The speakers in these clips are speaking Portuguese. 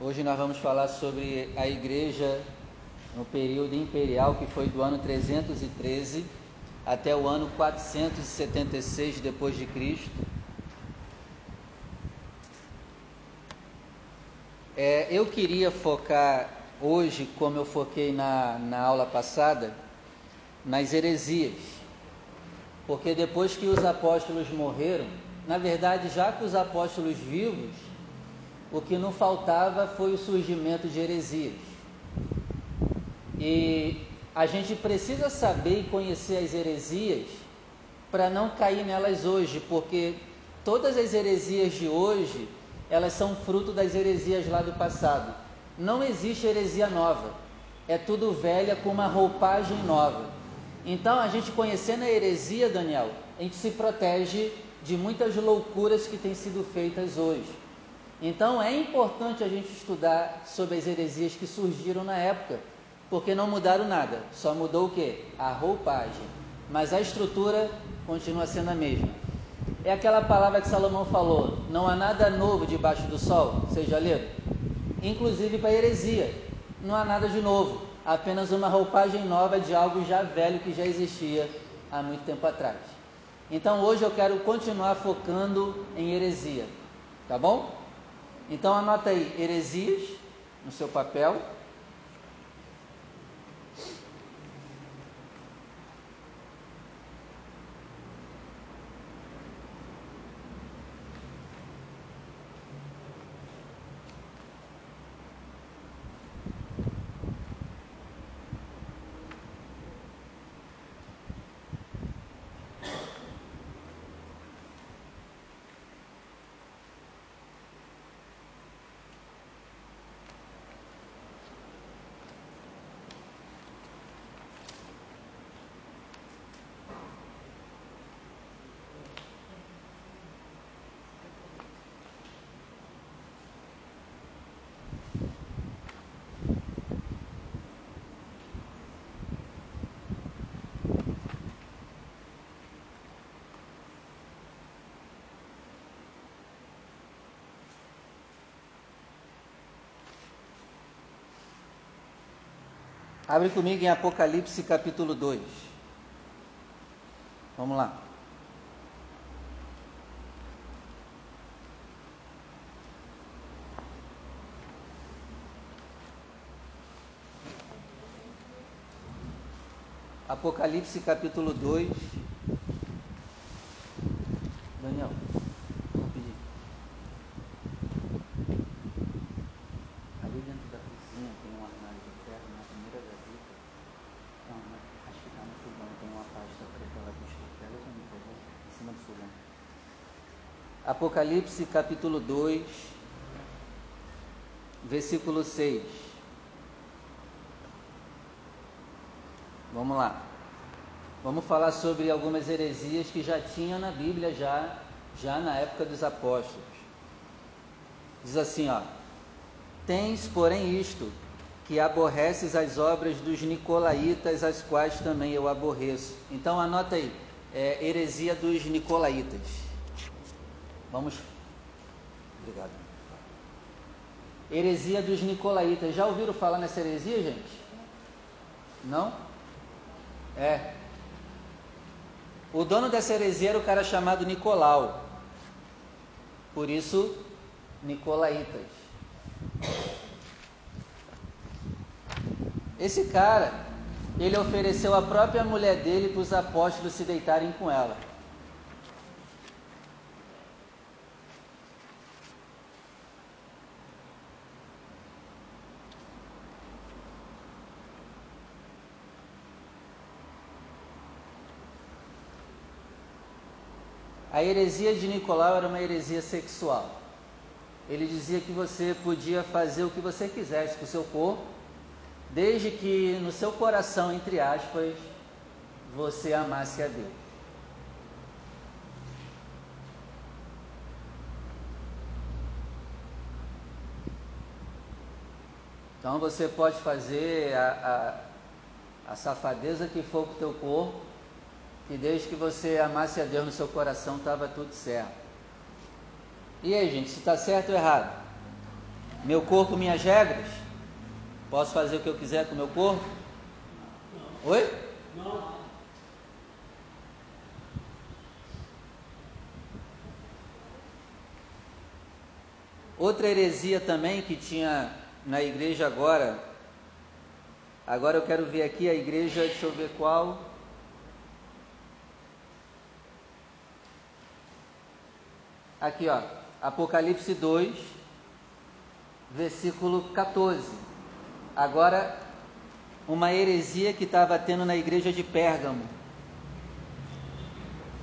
Hoje nós vamos falar sobre a igreja no período imperial que foi do ano 313 até o ano 476 depois de Cristo. É, eu queria focar hoje, como eu foquei na, na aula passada, nas heresias. Porque depois que os apóstolos morreram, na verdade, já que os apóstolos vivos, o que não faltava foi o surgimento de heresias. E a gente precisa saber e conhecer as heresias para não cair nelas hoje, porque todas as heresias de hoje elas são fruto das heresias lá do passado. Não existe heresia nova. É tudo velha com uma roupagem nova. Então, a gente conhecendo a heresia, Daniel, a gente se protege de muitas loucuras que têm sido feitas hoje. Então, é importante a gente estudar sobre as heresias que surgiram na época, porque não mudaram nada, só mudou o que? A roupagem. Mas a estrutura continua sendo a mesma. É aquela palavra que Salomão falou: não há nada novo debaixo do sol, seja lido. Inclusive para heresia, não há nada de novo, apenas uma roupagem nova de algo já velho que já existia há muito tempo atrás. Então hoje eu quero continuar focando em heresia, tá bom? Então anota aí, heresias no seu papel. Abre comigo em Apocalipse capítulo 2. Vamos lá. Apocalipse capítulo 2. Daniel, rapidinho. Ali dentro da cozinha tem um armário de ferro na primeira gaveta. Não, mas acho que está no fogão. Tem uma pasta preta lá do Pega para mim, por favor. Em cima do fogão. Apocalipse capítulo 2, versículo 6. Vamos lá. Vamos falar sobre algumas heresias que já tinham na Bíblia já, já na época dos apóstolos. Diz assim, ó: Tens, porém, isto, que aborreces as obras dos nicolaítas, as quais também eu aborreço. Então anota aí, é, heresia dos nicolaítas. Vamos. Obrigado. Heresia dos nicolaítas. Já ouviram falar nessa heresia, gente? Não? É. O dono dessa heresia era o cara chamado Nicolau. Por isso, Nicolaitas. Esse cara, ele ofereceu a própria mulher dele para os apóstolos se deitarem com ela. A heresia de Nicolau era uma heresia sexual. Ele dizia que você podia fazer o que você quisesse com o seu corpo, desde que no seu coração, entre aspas, você amasse a Deus. Então você pode fazer a, a, a safadeza que for com o teu corpo, que desde que você amasse a Deus no seu coração estava tudo certo. E aí, gente, se está certo ou errado? Meu corpo, minhas regras? Posso fazer o que eu quiser com o meu corpo? Oi? Não. Outra heresia também que tinha na igreja agora. Agora eu quero ver aqui a igreja, deixa eu ver qual. Aqui, ó, Apocalipse 2, versículo 14. Agora, uma heresia que estava tendo na igreja de Pérgamo.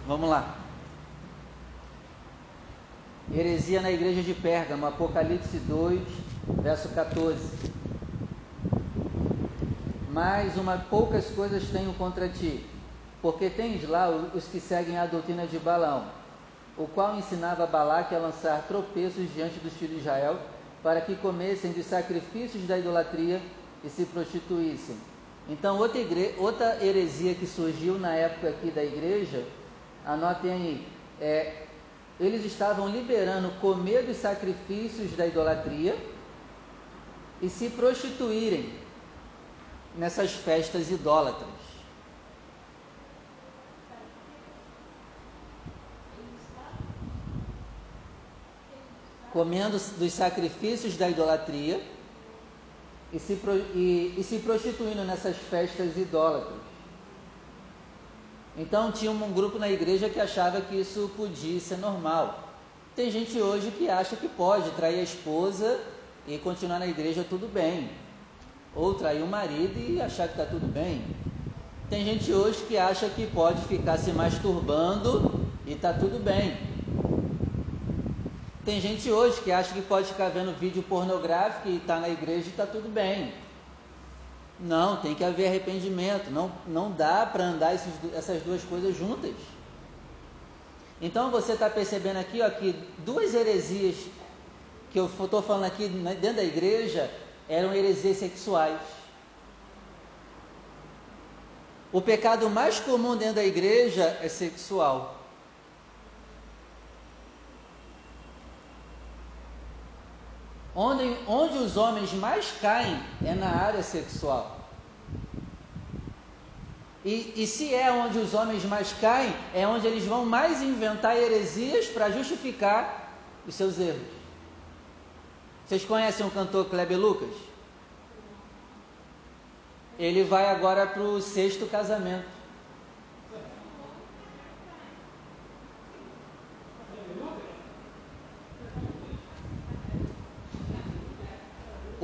Vamos lá. Heresia na igreja de Pérgamo, Apocalipse 2, verso 14. Mais uma poucas coisas tenho contra ti, porque tens lá os que seguem a doutrina de Balaão, o qual ensinava Balaque a lançar tropeços diante dos filhos de Israel, para que comessem dos sacrifícios da idolatria e se prostituíssem. Então, outra, igre... outra heresia que surgiu na época aqui da igreja, anotem aí, é eles estavam liberando comer dos sacrifícios da idolatria e se prostituírem nessas festas idólatras. Comendo dos sacrifícios da idolatria e se, e, e se prostituindo nessas festas idólatras. Então tinha um grupo na igreja que achava que isso podia ser normal. Tem gente hoje que acha que pode trair a esposa e continuar na igreja tudo bem. Ou trair o marido e achar que está tudo bem. Tem gente hoje que acha que pode ficar se masturbando e está tudo bem. Tem gente hoje que acha que pode ficar vendo vídeo pornográfico e está na igreja e está tudo bem. Não, tem que haver arrependimento. Não, não dá para andar esses, essas duas coisas juntas. Então você está percebendo aqui ó, que duas heresias que eu estou falando aqui dentro da igreja eram heresias sexuais. O pecado mais comum dentro da igreja é sexual. Onde, onde os homens mais caem é na área sexual. E, e se é onde os homens mais caem, é onde eles vão mais inventar heresias para justificar os seus erros. Vocês conhecem o cantor Kleber Lucas? Ele vai agora para o sexto casamento.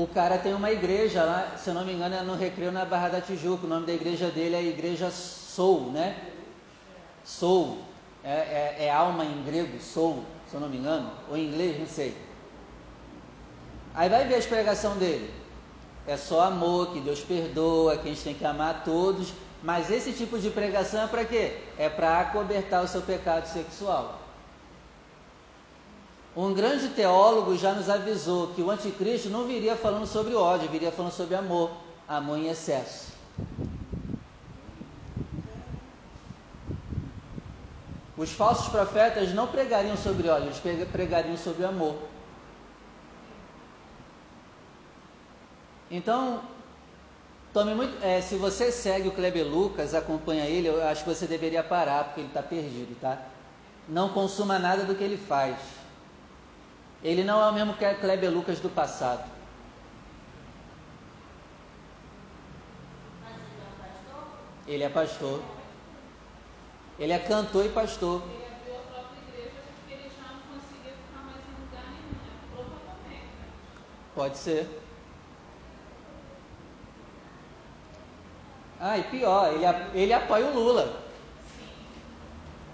O cara tem uma igreja lá, se eu não me engano, é no Recreio na Barra da Tijuca. O nome da igreja dele é Igreja Soul, né? Soul. É, é, é, alma em grego, soul, se eu não me engano. Ou em inglês, não sei. Aí vai ver a explicação dele. É só amor, que Deus perdoa, que a gente tem que amar todos. Mas esse tipo de pregação é para quê? É para acobertar o seu pecado sexual. Um grande teólogo já nos avisou que o anticristo não viria falando sobre ódio, viria falando sobre amor, amor em excesso. Os falsos profetas não pregariam sobre ódio, eles pregariam sobre amor. Então, tome muito. É, se você segue o Kleber Lucas, acompanha ele, eu acho que você deveria parar, porque ele está perdido, tá? Não consuma nada do que ele faz. Ele não é o mesmo que a Kleber Lucas do passado. Ele é pastor. Ele é cantor e pastor. Né? Pode ser. Ah, e pior, ele, ele apoia o Lula.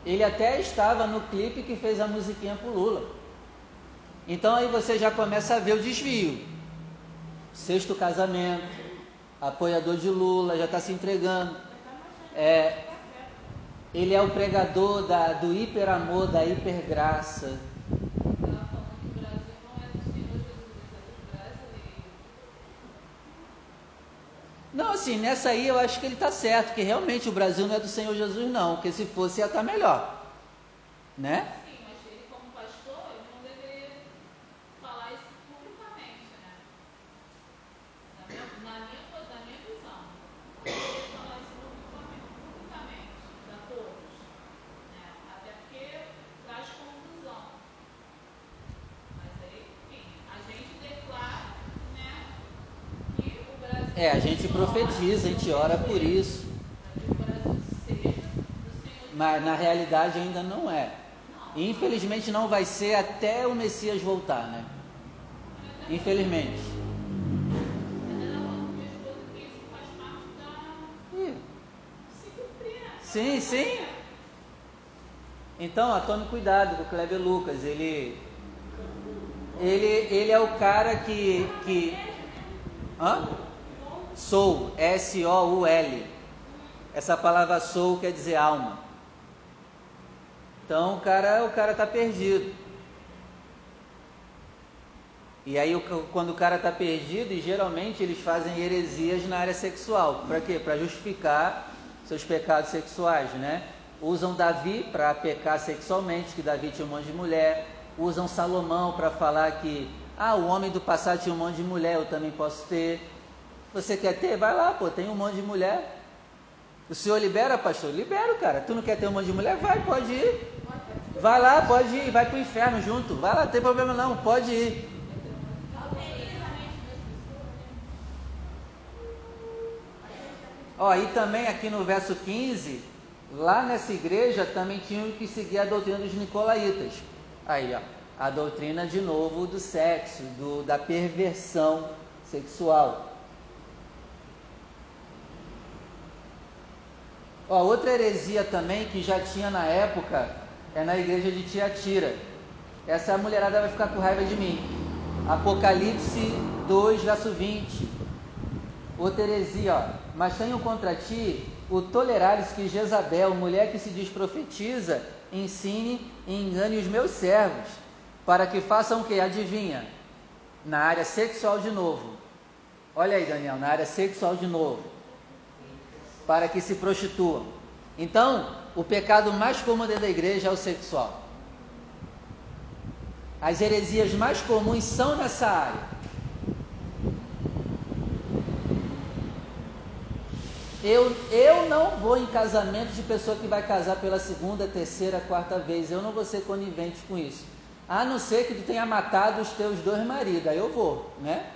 Ele até estava no clipe que fez a musiquinha pro Lula. Então aí você já começa a ver o desvio. Sexto casamento, apoiador de Lula, já está se entregando. É, ele é o pregador da, do hiperamor, da hipergraça. Não, assim, nessa aí eu acho que ele está certo, que realmente o Brasil não é do Senhor Jesus, não, porque se fosse ia estar tá melhor. Né? Gente ora por isso. Mas na realidade ainda não é. E infelizmente não vai ser até o Messias voltar, né? Infelizmente. Sim, sim. Então, ó, tome cuidado com Kleber Lucas. Ele, ele, ele é o cara que, que, hã? Soul, S-O-U-L. Essa palavra soul quer dizer alma. Então, o cara, o cara tá perdido. E aí, quando o cara está perdido, e geralmente eles fazem heresias na área sexual. Para quê? Para justificar seus pecados sexuais, né? Usam Davi para pecar sexualmente, que Davi tinha um monte de mulher. Usam Salomão para falar que, ah, o homem do passado tinha um monte de mulher, eu também posso ter. Você quer ter? Vai lá, pô, tem um monte de mulher. O senhor libera, pastor? Libera, cara. Tu não quer ter um monte de mulher? Vai, pode ir. Vai lá, pode ir, vai para o inferno junto. Vai lá, não tem problema não, pode ir. Ó, e também aqui no verso 15, lá nessa igreja também tinham que seguir a doutrina dos nicolaítas. Aí, ó, a doutrina de novo do sexo, do, da perversão sexual. Ó, outra heresia também que já tinha na época é na igreja de Tiatira. Essa mulherada vai ficar com raiva de mim. Apocalipse 2, verso 20. Outra heresia, ó. Mas tenho contra ti o tolerares que Jezabel, mulher que se diz profetiza, ensine e engane os meus servos, para que façam o que? Adivinha? Na área sexual de novo. Olha aí, Daniel, na área sexual de novo. Para que se prostituam. Então, o pecado mais comum dentro da igreja é o sexual. As heresias mais comuns são nessa área. Eu, eu não vou em casamento de pessoa que vai casar pela segunda, terceira, quarta vez. Eu não vou ser conivente com isso. A não ser que tu tenha matado os teus dois maridos. Aí eu vou, né?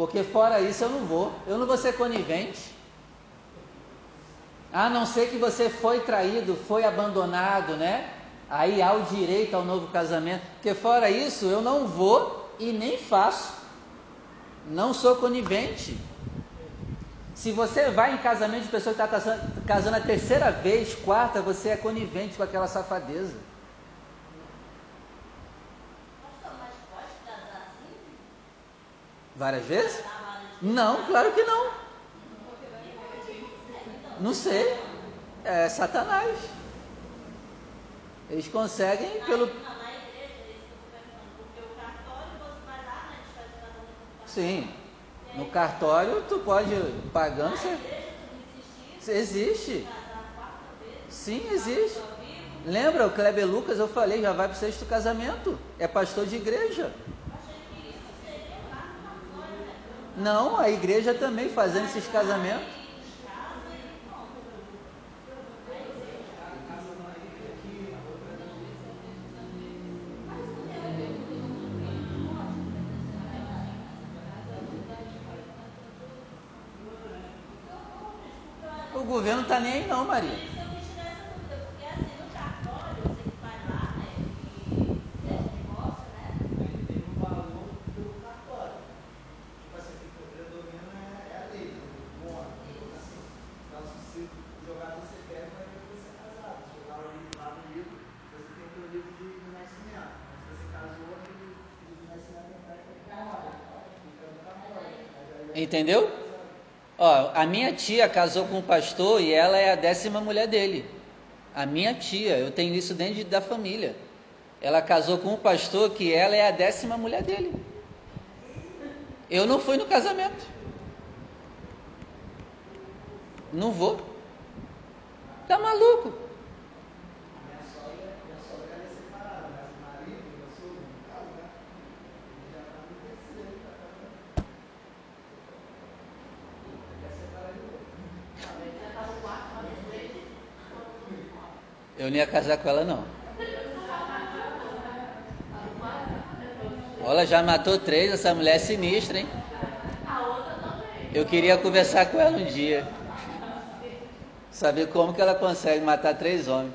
Porque fora isso eu não vou. Eu não vou ser conivente. A não ser que você foi traído, foi abandonado, né? Aí há o direito ao novo casamento. Porque fora isso eu não vou e nem faço. Não sou conivente. Se você vai em casamento de pessoa que está casando a terceira vez, quarta, você é conivente com aquela safadeza. Várias vezes? Não, claro que não. Não sei. É Satanás. Eles conseguem pelo. Sim. No cartório tu pode pagando. Você... Existe. Sim, existe. Lembra o Kleber Lucas? Eu falei, já vai para o sexto casamento. É pastor de igreja. Não, a igreja também fazendo esses casamentos. O governo tá nem aí não, Maria. Por isso eu me tirei essa dúvida, porque assim, no cartório, você que vai lá, né, e pede divórcio, né? Ainda tem um valor do cartório. Tipo assim, o que predomina é, é a lei, né? Do homem. Então, assim, então, se o jogador secreto vai ver que você é casado. Se jogar o livro lá no livro, você tem o teu livro de, de nascimento. Mas se você casou, aquele livro de nascimento não vai ficar fora. Fica no cartório. Mas aí é Entendeu? Ó, a minha tia casou com um pastor e ela é a décima mulher dele. A minha tia, eu tenho isso dentro da família. Ela casou com um pastor que ela é a décima mulher dele. Eu não fui no casamento. Não vou. Tá maluco? Minha sogra, minha sogra ela é separada, mas o marido, meu sogro, no caso, né? Ele já está no terceiro, já está no. Ele quer separar de novo. Não ia casar com ela não. Olha, já matou três, essa mulher é sinistra, hein? Eu queria conversar com ela um dia. Saber como que ela consegue matar três homens.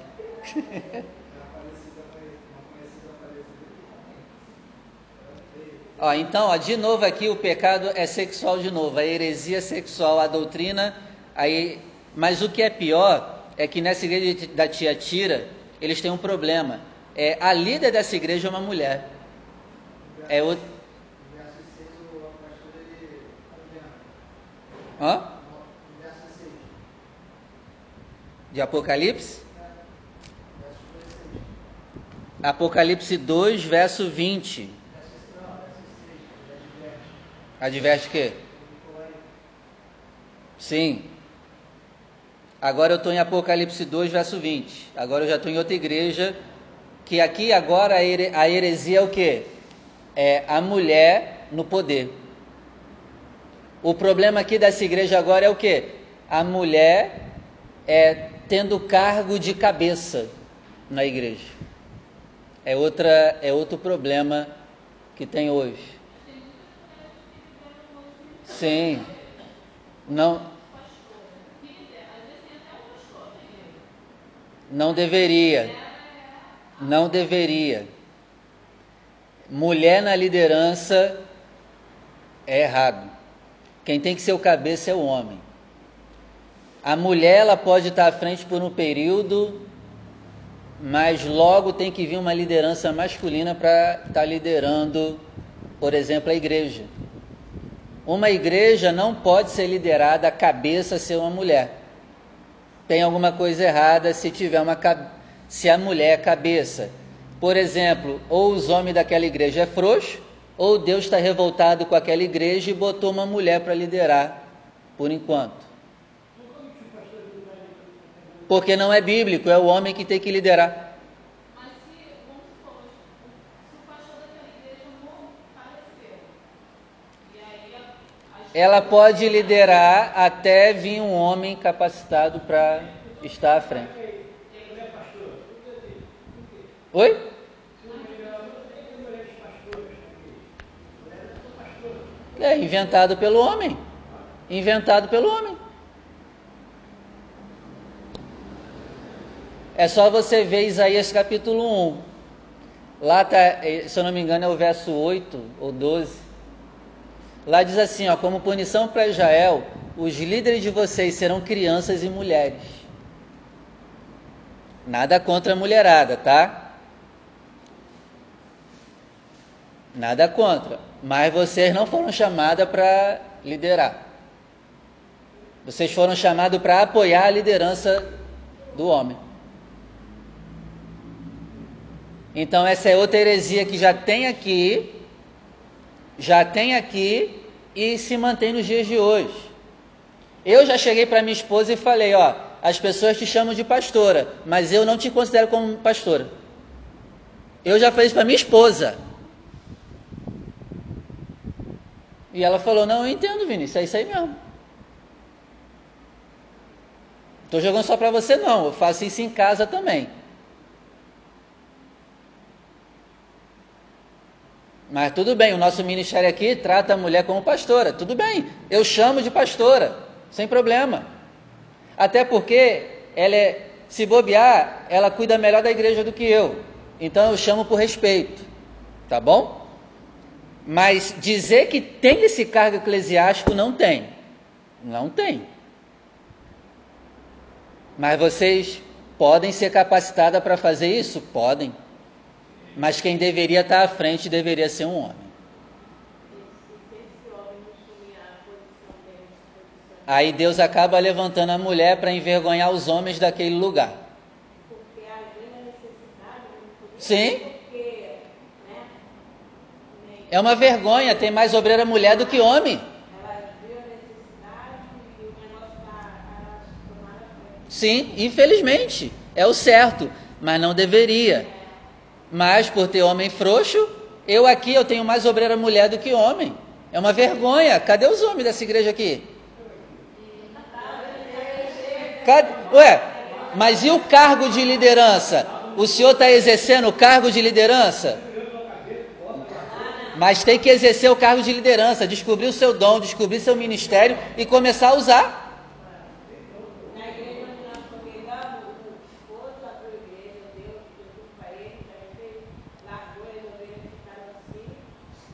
Ó, então, ó, de novo aqui o pecado é sexual de novo, a heresia sexual, a doutrina, aí, mas o que é pior é que nessa igreja da tia Tira, eles têm um problema. É, a líder dessa igreja é uma mulher. É o... Verso 6, o pastor ele condena. Hã? No verso 6, De Apocalipse? verso 16. Apocalipse 2, verso 20. Verso não, verso 6, ele adverte. Aí. Sim. Agora eu estou em Apocalipse 2, verso 20. Agora eu já estou em outra igreja. Que aqui agora a here- a heresia é o quê? É a mulher no poder. O problema aqui dessa igreja agora é o quê? A mulher é tendo cargo de cabeça na igreja. É, outra, é outro problema que tem hoje. Sim. Não, Não deveria. Não deveria. Mulher na liderança é errado. Quem tem que ser o cabeça é o homem. A mulher ela pode estar à frente por um período, mas logo tem que vir uma liderança masculina para estar liderando, por exemplo, a igreja. Uma igreja não pode ser liderada, a cabeça ser uma mulher tem alguma coisa errada se tiver uma se a mulher é cabeça. Por exemplo, ou os homens daquela igreja é frouxo, ou Deus está revoltado com aquela igreja e botou uma mulher para liderar, por enquanto. Porque não é bíblico, é o homem que tem que liderar. Mas se, vamos supor, se o pastor daquela igreja não faleceu, e aí a, a Ela pode liderar até vir um homem capacitado para estar à frente. Oi? É inventado pelo homem. Inventado pelo homem. É só você ver Isaías capítulo 1. Lá tá, eh, se eu não me engano, é o verso 8 ou 12. Lá diz assim, ó, como punição para Israel, os líderes de vocês serão crianças e mulheres. Nada contra a mulherada, tá? Nada contra, mas vocês não foram chamadas para liderar. Vocês foram chamados para apoiar a liderança do homem. Então essa é outra heresia que já tem aqui, já tem aqui e se mantém nos dias de hoje. Eu já cheguei para minha esposa e falei, ó, as pessoas te chamam de pastora, mas eu não te considero como pastora. Eu já falei isso para minha esposa. E ela falou, não, eu entendo, Vinícius, é isso aí mesmo. Estou jogando só para você não, eu faço isso em casa também. Mas tudo bem, o nosso ministério aqui trata a mulher como pastora. Tudo bem, eu chamo de pastora, sem problema. Até porque ela é, se bobear, ela cuida melhor da igreja do que eu. Então eu chamo por respeito, tá bom? Mas dizer que tem esse cargo eclesiástico não tem. Não tem. Mas vocês podem ser capacitadas para fazer isso? Podem. Mas quem deveria estar à frente deveria ser um homem. Aí Deus acaba levantando a mulher para envergonhar os homens daquele lugar. Sim. É uma vergonha, tem mais obreira mulher do que homem. Sim, infelizmente, é o certo, mas não deveria. Mas por ter homem frouxo, eu aqui eu tenho mais obreira mulher do que homem. É uma vergonha. Cadê os homens dessa igreja aqui? Cadê? Ué, mas e o cargo de liderança? O senhor está exercendo o cargo de liderança? Mas tem que exercer o cargo de liderança, descobrir o seu dom, descobrir seu ministério e começar a usar. Na igreja onde nós congregamos, o esposo abriu a igreja, Deus deu tudo para ele, já fez, largou as ovelhas ficaram assim,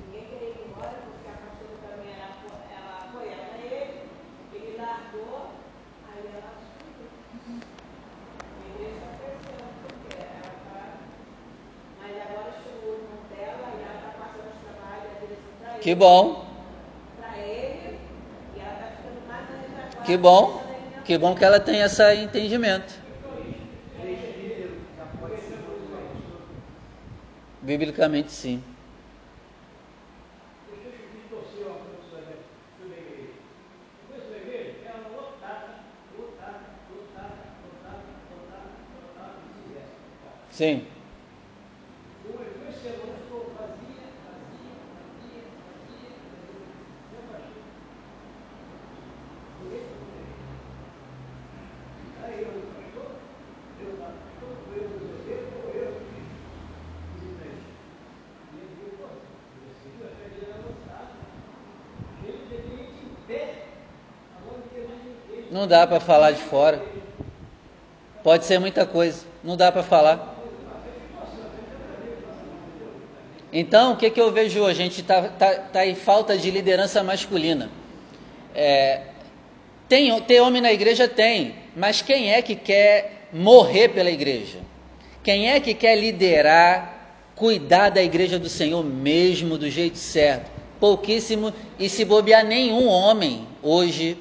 ninguém queria ir embora, porque a pastora também era, apo- ela apoiava ele, ele largou, aí ela subiu. A igreja cresceu, porque ela tá, mas agora chegou o irmão dela e ela está passando os trabalhos, a direção para ele. Que bom, Para ele, e ela está ficando mais que bom, ele na que bom que ela tem esse entendimento. Biblicamente, sim. Deixa eu distorcer uma coisa sobre sobre a igreja. Eu conheço a igreja, ela é lotada, lotada, lotada, lotada, lotada, lotada, vice-versa. Tá? Sim. Eu fui esse ano, ficou vazia, vazia, vazia, vazia, vazia. Meu pastor. Por isso eu Aí eu, pastor, eu lá, pastor, foi eu dos obreiros, foi eu que fiz visita aí. E ele viu, pô, você viu, a igreja era lotada. Ele deveria ir em pé. Agora não tem mais ninguém. Não dá para falar de fora. Pode ser muita coisa, não dá para falar. Então, o que, que eu vejo hoje? A gente está tá, tá em falta de liderança masculina. É, tem, tem homem na igreja? Tem. Mas quem é que quer morrer pela igreja? Quem é que quer liderar, cuidar da igreja do Senhor mesmo do jeito certo? Pouquíssimo, e se bobear nenhum homem hoje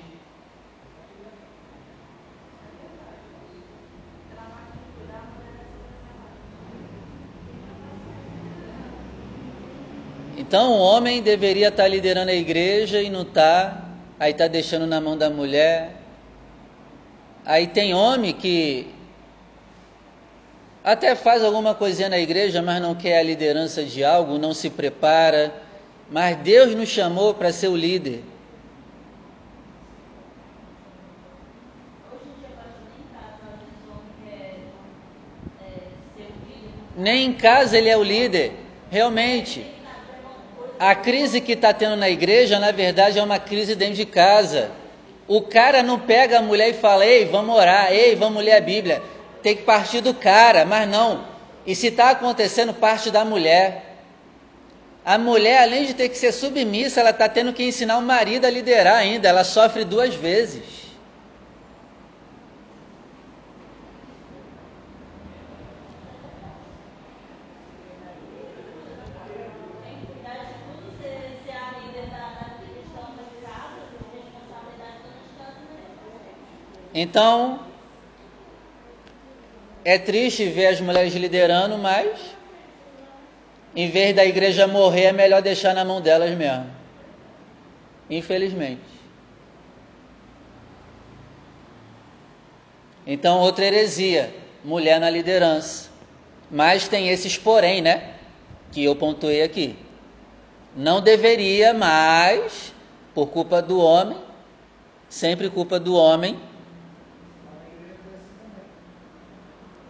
Então o homem deveria estar liderando a igreja e não está, aí está deixando na mão da mulher. Aí tem homem que até faz alguma coisinha na igreja, mas não quer a liderança de algo, não se prepara. Mas Deus nos chamou para ser o líder. É, ser o líder. Nem em casa ele é o líder, realmente. A crise que está tendo na igreja, na verdade, é uma crise dentro de casa. O cara não pega a mulher e fala: Ei, vamos orar, ei, vamos ler a Bíblia. Tem que partir do cara, mas não. E se está acontecendo, parte da mulher. A mulher, além de ter que ser submissa, ela está tendo que ensinar o marido a liderar ainda. Ela sofre duas vezes. Tem que cuidar de tudo, ser, ser a líder da, da questão das casas, a responsabilidade todas as casas mesmo. Então, é triste ver as mulheres liderando, mas em vez da igreja morrer, é melhor deixar na mão delas mesmo. Infelizmente. Então, outra heresia, mulher na liderança. Mas tem esses porém, né? Que eu pontuei aqui. Não deveria, mas por culpa do homem, sempre culpa do homem, Lá na igreja foi assim também.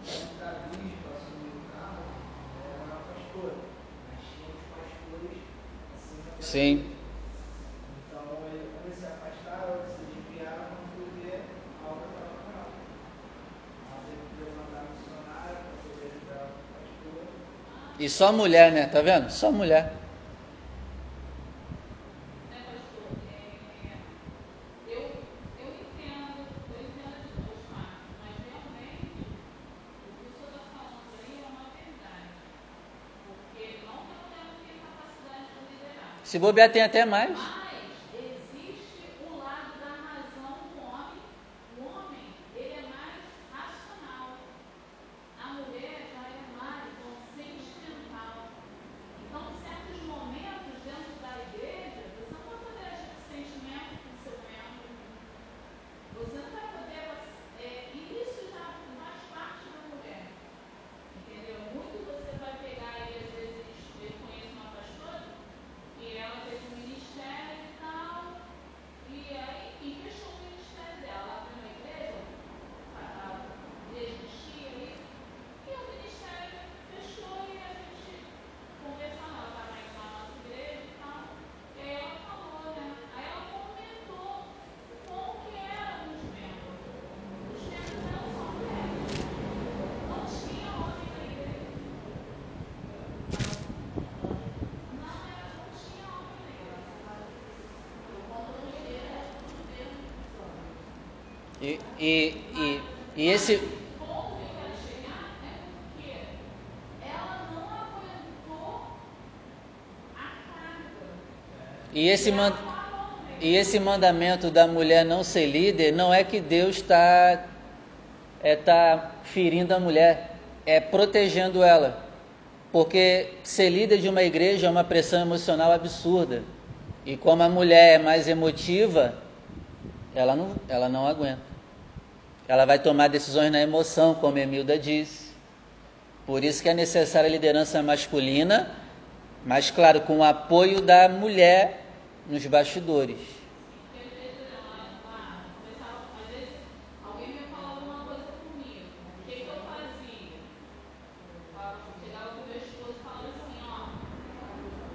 Quando Davi assumiu o cargo, era a pastora, mas tinha os pastores acima dela. Sim, Então ele, eles se afastaram, outros se desviaram, quando foi ver, a obra estava ela. Ela teve que levantar missionário para poder ajudar o pastor. e só mulher, né? Tá vendo? Só mulher. Né, pastor? É, eu, eu entendo, eu entendo de duas partes, mas realmente o que o senhor está falando aí é uma verdade. Porque não que a mulher não tenha capacidade de liderar. Se bobear, tem até mais. Mas existe o lado da razão do homem. O homem, ele é mais racional. A mulher já é mais um sentimental. Então, em certos momentos dentro da igreja, você não vai poder agir com sentimento com seu membro. Você não vai poder. é, e isso já faz parte da mulher. Entendeu? Muito você vai pegar aí, às vezes, eu conheço uma pastora que ela teve um ministério E, e, e, esse. E esse, man, e esse mandamento da mulher não ser líder não é que Deus está é, tá ferindo a mulher, é protegendo ela. Porque ser líder de uma igreja é uma pressão emocional absurda. E como a mulher é mais emotiva, ela não, ela não aguenta. Ela vai tomar decisões na emoção, como Emilda disse. Por isso que é necessária a liderança masculina, mas claro, com o apoio da mulher nos bastidores. Porque às vezes ela lá, começava, às vezes alguém me falava alguma coisa comigo. O que, que eu fazia? Falava, chegava pro meu esposo e falava assim, ó,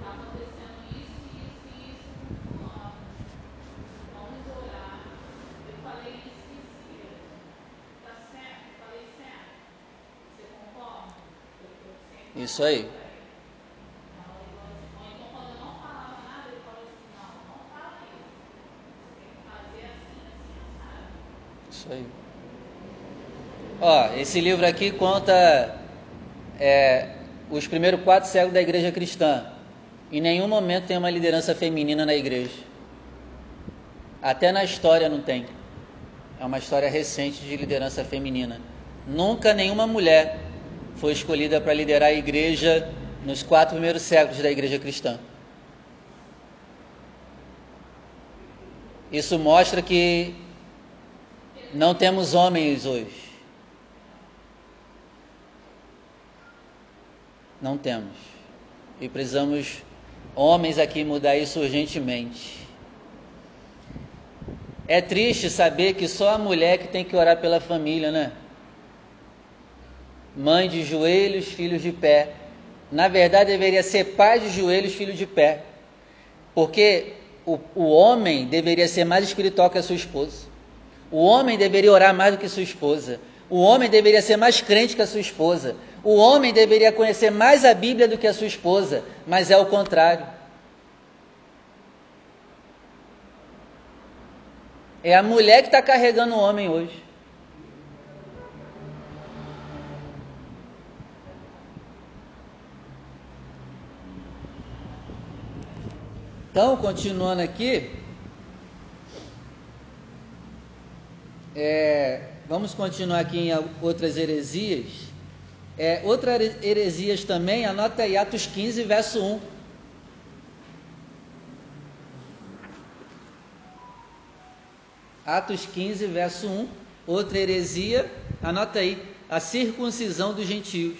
tá acontecendo isso, isso e isso com fulano. Vamos orar. Eu falei isso, isso e isso. Tá certo? Falei certo. Você concorda? Eu, eu sempre Isso aí. falava pra ele. Então, ele falou assim, ou então quando eu não falava nada, ele falou assim, não, não fala isso. Você tem que fazer assim, assim, assado. Isso aí. Ó, esse livro aqui conta é, os primeiros quatro séculos da igreja cristã. Em nenhum momento tem uma liderança feminina na igreja. Até na história não tem. É uma história recente de liderança feminina. Nunca nenhuma mulher foi escolhida para liderar a igreja nos quatro primeiros séculos da igreja cristã. Isso mostra que não temos homens hoje. Não temos. E precisamos, homens aqui, mudar isso urgentemente. É triste saber que só a mulher que tem que orar pela família, né? Mãe de joelhos, filhos de pé. Na verdade, deveria ser pai de joelhos, filho de pé. Porque o, o homem deveria ser mais espiritual que a sua esposa. O homem deveria orar mais do que sua esposa. O homem deveria ser mais crente que a sua esposa. O homem deveria conhecer mais a Bíblia do que a sua esposa. Mas é o contrário. É a mulher que está carregando o homem hoje. Então, continuando aqui, é, vamos continuar aqui em outras heresias. É, outras heresias também, anota aí Atos 15, verso 1. Atos 15, verso 1. Outra heresia, anota aí, a circuncisão dos gentios.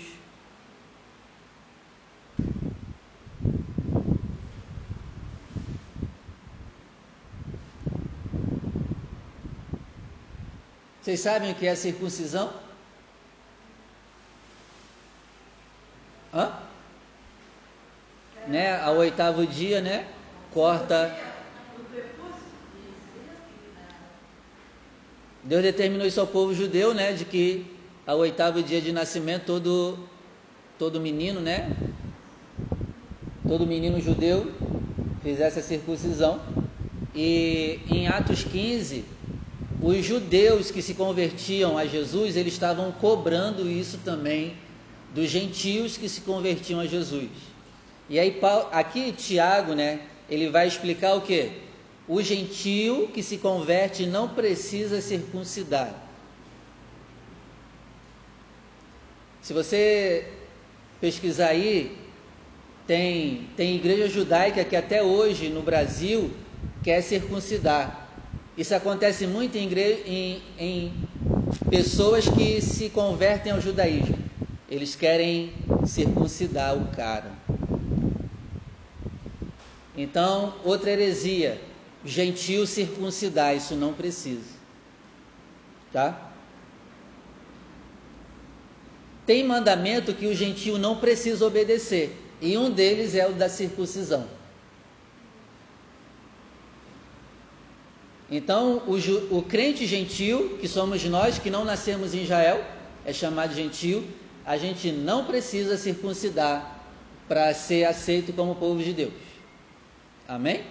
Vocês sabem o que é circuncisão? Hã? Né? Ao oitavo dia, né? Corta. Deus determinou isso ao povo judeu, né? De que ao oitavo dia de nascimento todo todo menino, né? Todo menino judeu fizesse a circuncisão. E em Atos 15, os judeus que se convertiam a Jesus, eles estavam cobrando isso também dos gentios que se convertiam a Jesus. E aí aqui Tiago, né, ele vai explicar o que? O gentio que se converte não precisa circuncidar. Se você pesquisar aí, tem, tem igreja judaica que até hoje no Brasil quer circuncidar. Isso acontece muito em, em, em pessoas que se convertem ao judaísmo. Eles querem circuncidar o cara. Então, outra heresia, gentil circuncidar, isso não precisa. Tá? Tem mandamento que o gentil não precisa obedecer, e um deles é o da circuncisão. Então, o, o crente gentil, que somos nós, que não nascemos em Israel, é chamado gentil, a gente não precisa circuncidar para ser aceito como povo de Deus. Amém?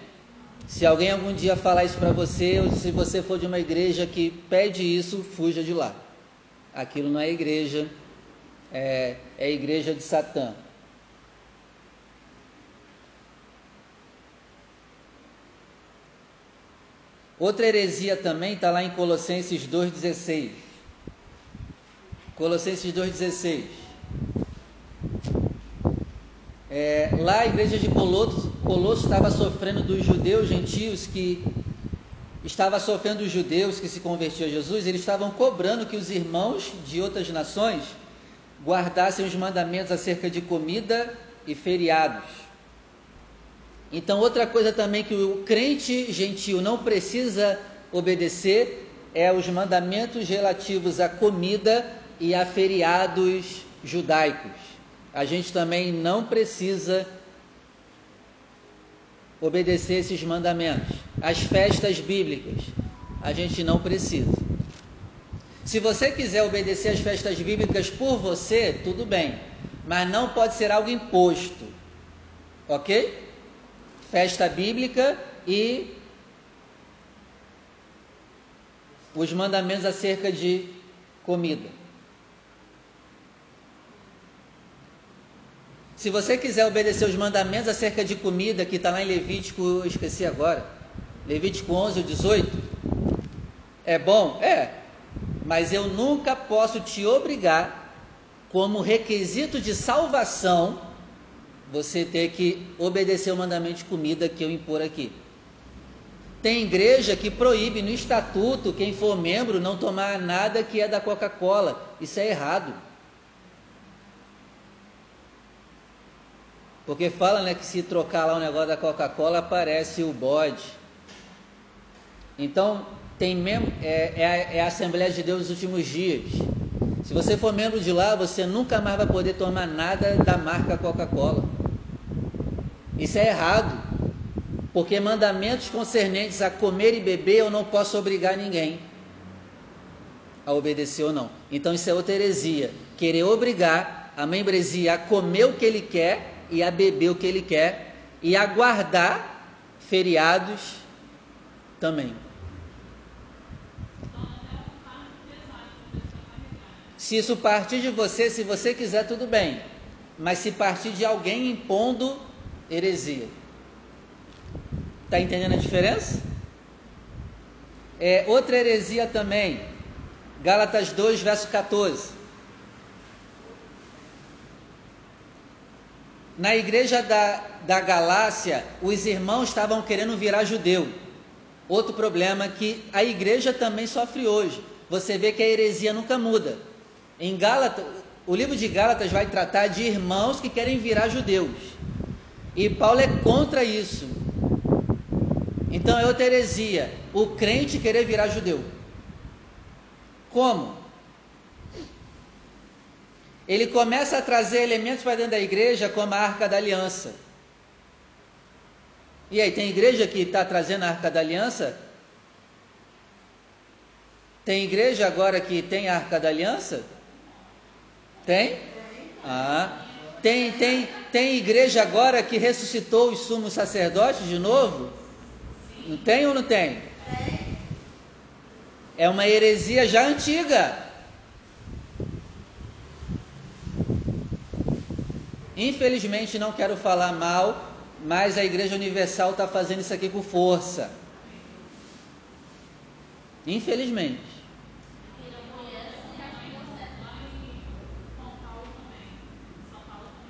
Se alguém algum dia falar isso para você, ou se você for de uma igreja que pede isso, fuja de lá. Aquilo não é igreja, é, é igreja de Satã. Outra heresia também está lá em Colossenses 2,16. Colossenses 2,16. É, lá a igreja de Colosso, estava sofrendo dos judeus gentios que estava sofrendo dos judeus que se convertiam a Jesus, eles estavam cobrando que os irmãos de outras nações guardassem os mandamentos acerca de comida e feriados. Então, outra coisa também que o crente gentil não precisa obedecer é os mandamentos relativos à comida e a feriados judaicos. A gente também não precisa obedecer esses mandamentos. As festas bíblicas, a gente não precisa. Se você quiser obedecer às festas bíblicas por você, tudo bem, mas não pode ser algo imposto, ok? Festa bíblica e os mandamentos acerca de comida. Se você quiser obedecer os mandamentos acerca de comida, que está lá em Levítico, esqueci agora, Levítico 11 ou 18, é bom? É, mas eu nunca posso te obrigar, como requisito de salvação, você ter que obedecer o mandamento de comida que eu impor aqui. Tem igreja que proíbe no estatuto quem for membro não tomar nada que é da Coca-Cola. Isso é errado. Porque fala né, que se trocar lá o negócio da Coca-Cola aparece o bode. Então, tem mem é, é, a, é a Assembleia de Deus dos últimos dias. Se você for membro de lá, você nunca mais vai poder tomar nada da marca Coca-Cola. Isso é errado, porque mandamentos concernentes a comer e beber eu não posso obrigar ninguém a obedecer ou não. Então isso é outra heresia. Querer obrigar a membresia a comer o que ele quer e a beber o que ele quer e a guardar feriados também. Se isso partir de você, se você quiser, tudo bem. Mas se partir de alguém impondo, heresia. Está entendendo a diferença? É, outra heresia também, Gálatas 2, verso 14. Na igreja da, da Galácia, os irmãos estavam querendo virar judeu. Outro problema que a igreja também sofre hoje. Você vê que a heresia nunca muda. Em Gálatas, o livro de Gálatas vai tratar de irmãos que querem virar judeus. E Paulo é contra isso. Então é outra heresia, o crente querer virar judeu. Como? Ele começa a trazer elementos para dentro da igreja, como a arca da aliança. E aí, tem igreja que está trazendo a arca da aliança? Tem igreja agora que tem a arca da aliança? Tem? Ah. Tem, tem, tem igreja agora que ressuscitou os sumos sacerdotes de novo? Não tem ou não tem? É uma heresia já antiga. Infelizmente não quero falar mal, mas a Igreja Universal está fazendo isso aqui com força. Infelizmente.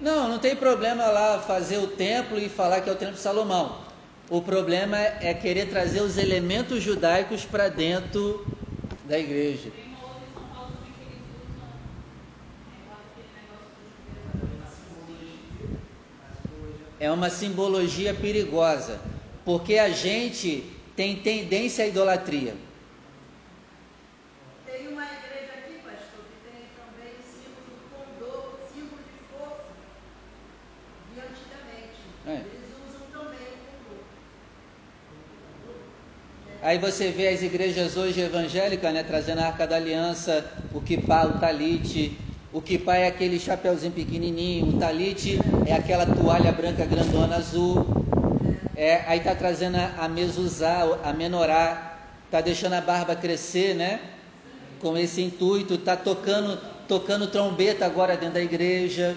Não, não tem problema lá fazer o templo e falar que é o templo de Salomão. O problema é querer trazer os elementos judaicos para dentro da igreja. É uma simbologia perigosa, porque a gente tem tendência à idolatria. Aí você vê as igrejas hoje evangélicas, né, trazendo a arca da aliança, o kipá, o talite. O kipá é aquele chapeuzinho pequenininho, o talite é aquela toalha branca grandona azul. É, aí está trazendo a, mezuzá, a menorá, está deixando a barba crescer, né? Com esse intuito, está tocando, tocando trombeta agora dentro da igreja,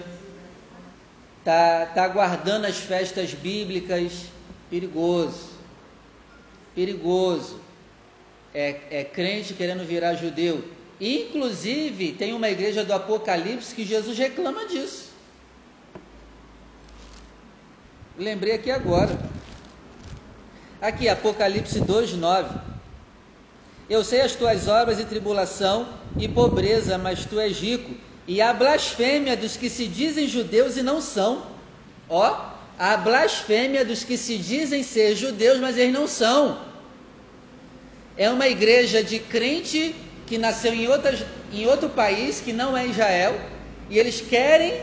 está tá guardando as festas bíblicas, perigoso, perigoso. É, é crente querendo virar judeu. Inclusive, tem uma igreja do Apocalipse que Jesus reclama disso. Lembrei aqui agora. Aqui, Apocalipse 2, 9. Eu sei as tuas obras e tribulação e pobreza, mas tu és rico. E a blasfêmia dos que se dizem judeus e não são. Ó, a blasfêmia dos que se dizem ser judeus, mas eles não são. É uma igreja de crente que nasceu em, outras, em outro país que não é Israel, e eles querem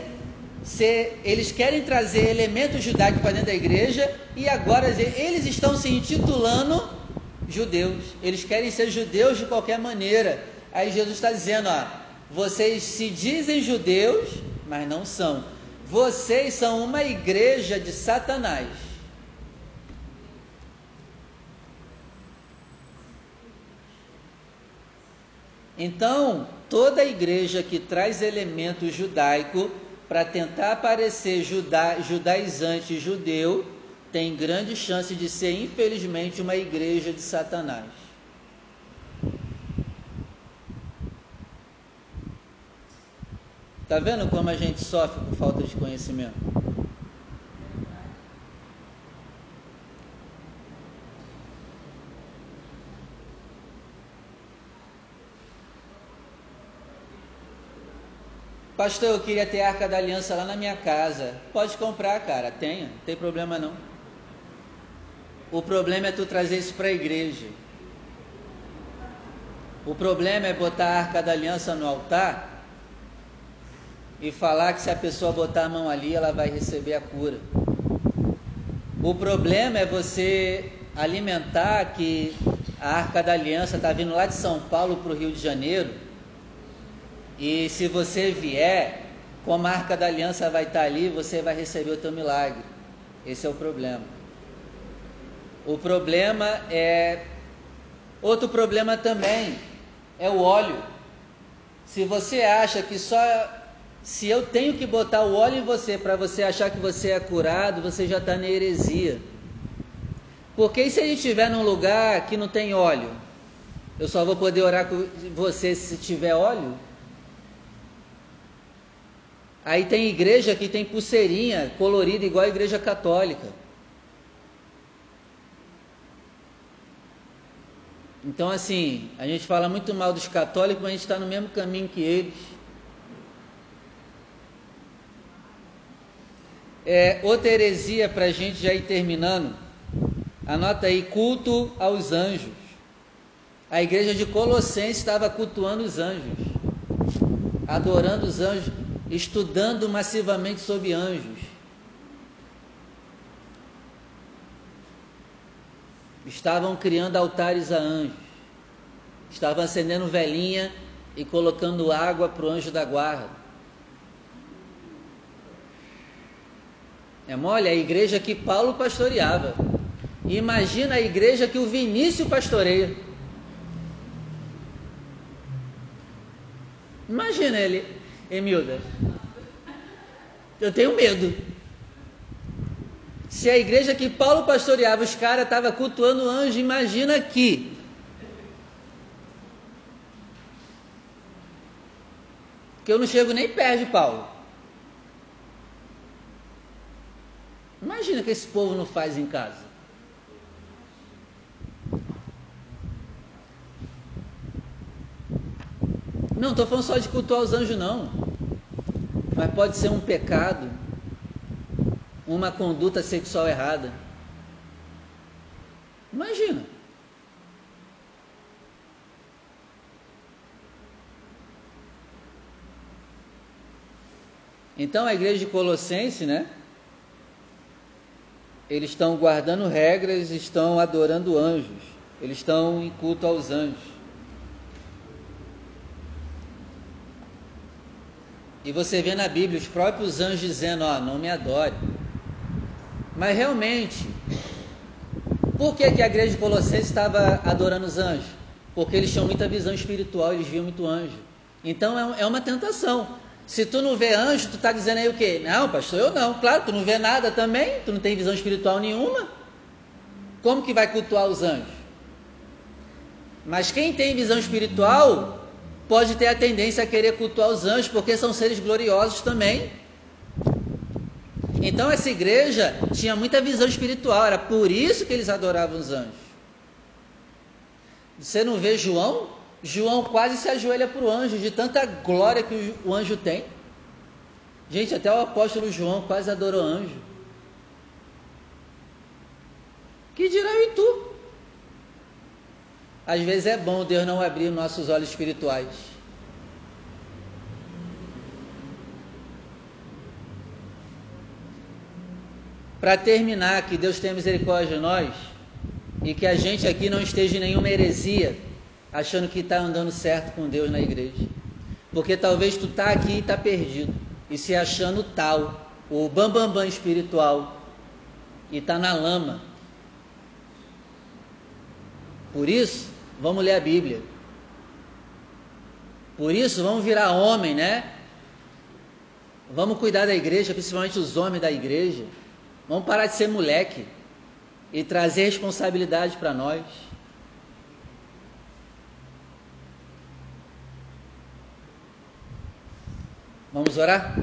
ser, eles querem trazer elementos judaicos para dentro da igreja, e agora eles estão se intitulando judeus. Eles querem ser judeus de qualquer maneira. Aí Jesus está dizendo, ó, vocês se dizem judeus, mas não são. Vocês são uma igreja de Satanás. Então, toda igreja que traz elemento judaico para tentar parecer juda, judaizante judeu tem grande chance de ser, infelizmente, uma igreja de Satanás. Tá vendo como a gente sofre por falta de conhecimento? Pastor, eu queria ter a arca da aliança lá na minha casa. Pode comprar, cara, tenha, não tem problema não. O problema é tu trazer isso para a igreja. O problema é botar a arca da aliança no altar e falar que se a pessoa botar a mão ali, ela vai receber a cura. O problema é você alimentar que a arca da aliança está vindo lá de São Paulo para o Rio de Janeiro e se você vier, como a marca da aliança vai estar ali, você vai receber o teu milagre. Esse é o problema. O problema é. Outro problema também é o óleo. Se você acha que só. Se eu tenho que botar o óleo em você para você achar que você é curado, você já está na heresia. Porque e se a gente estiver num lugar que não tem óleo? Eu só vou poder orar com você se tiver óleo? Aí tem igreja que tem pulseirinha colorida igual a igreja católica. Então, assim, a gente fala muito mal dos católicos, mas a gente está no mesmo caminho que eles. É, outra heresia para a gente já ir terminando. Anota aí: culto aos anjos. A igreja de Colossenses estava cultuando os anjos, adorando os anjos estudando massivamente sobre anjos. Estavam criando altares a anjos. Estavam acendendo velhinha e colocando água para o anjo da guarda. É mole, a igreja que Paulo pastoreava. Imagina a igreja que o Vinícius pastoreia. Imagina ele, Emilda. Eu tenho medo. Se a igreja que Paulo pastoreava, os caras estavam cultuando anjo, imagina aqui. Que eu não chego nem perto de Paulo. Imagina que esse povo não faz em casa. Não, estou falando só de cultuar os anjos, não. Mas pode ser um pecado, uma conduta sexual errada. Imagina. Então a igreja de Colossense, né? Eles estão guardando regras, estão adorando anjos, eles estão em culto aos anjos. E você vê na Bíblia os próprios anjos dizendo: Ó, oh, não me adore. Mas realmente, Por que, que a igreja de Colossenses estava adorando os anjos? Porque eles tinham muita visão espiritual, eles viam muito anjo. Então é, é uma tentação. Se tu não vê anjo, tu está dizendo aí o quê? Não, pastor, eu não. Claro, tu não vê nada também, tu não tem visão espiritual nenhuma. Como que vai cultuar os anjos? Mas quem tem visão espiritual pode ter a tendência a querer cultuar os anjos, porque são seres gloriosos também. Então essa igreja tinha muita visão espiritual, era por isso que eles adoravam os anjos. Você não vê João? João quase se ajoelha para o anjo, de tanta glória que o anjo tem. Gente, até o apóstolo João quase adorou anjo. Que dirá eu e tu? Às vezes é bom Deus não abrir nossos olhos espirituais. Para terminar, que Deus tenha misericórdia de nós e que a gente aqui não esteja em nenhuma heresia, achando que está andando certo com Deus na igreja. Porque talvez tu tá aqui e está perdido e se achando tal, o bambambam bam, bam espiritual e está na lama. Por isso, vamos ler a Bíblia. Por isso, vamos virar homem, né? Vamos cuidar da igreja, principalmente os homens da igreja. Vamos parar de ser moleque e trazer responsabilidade para nós. Vamos orar?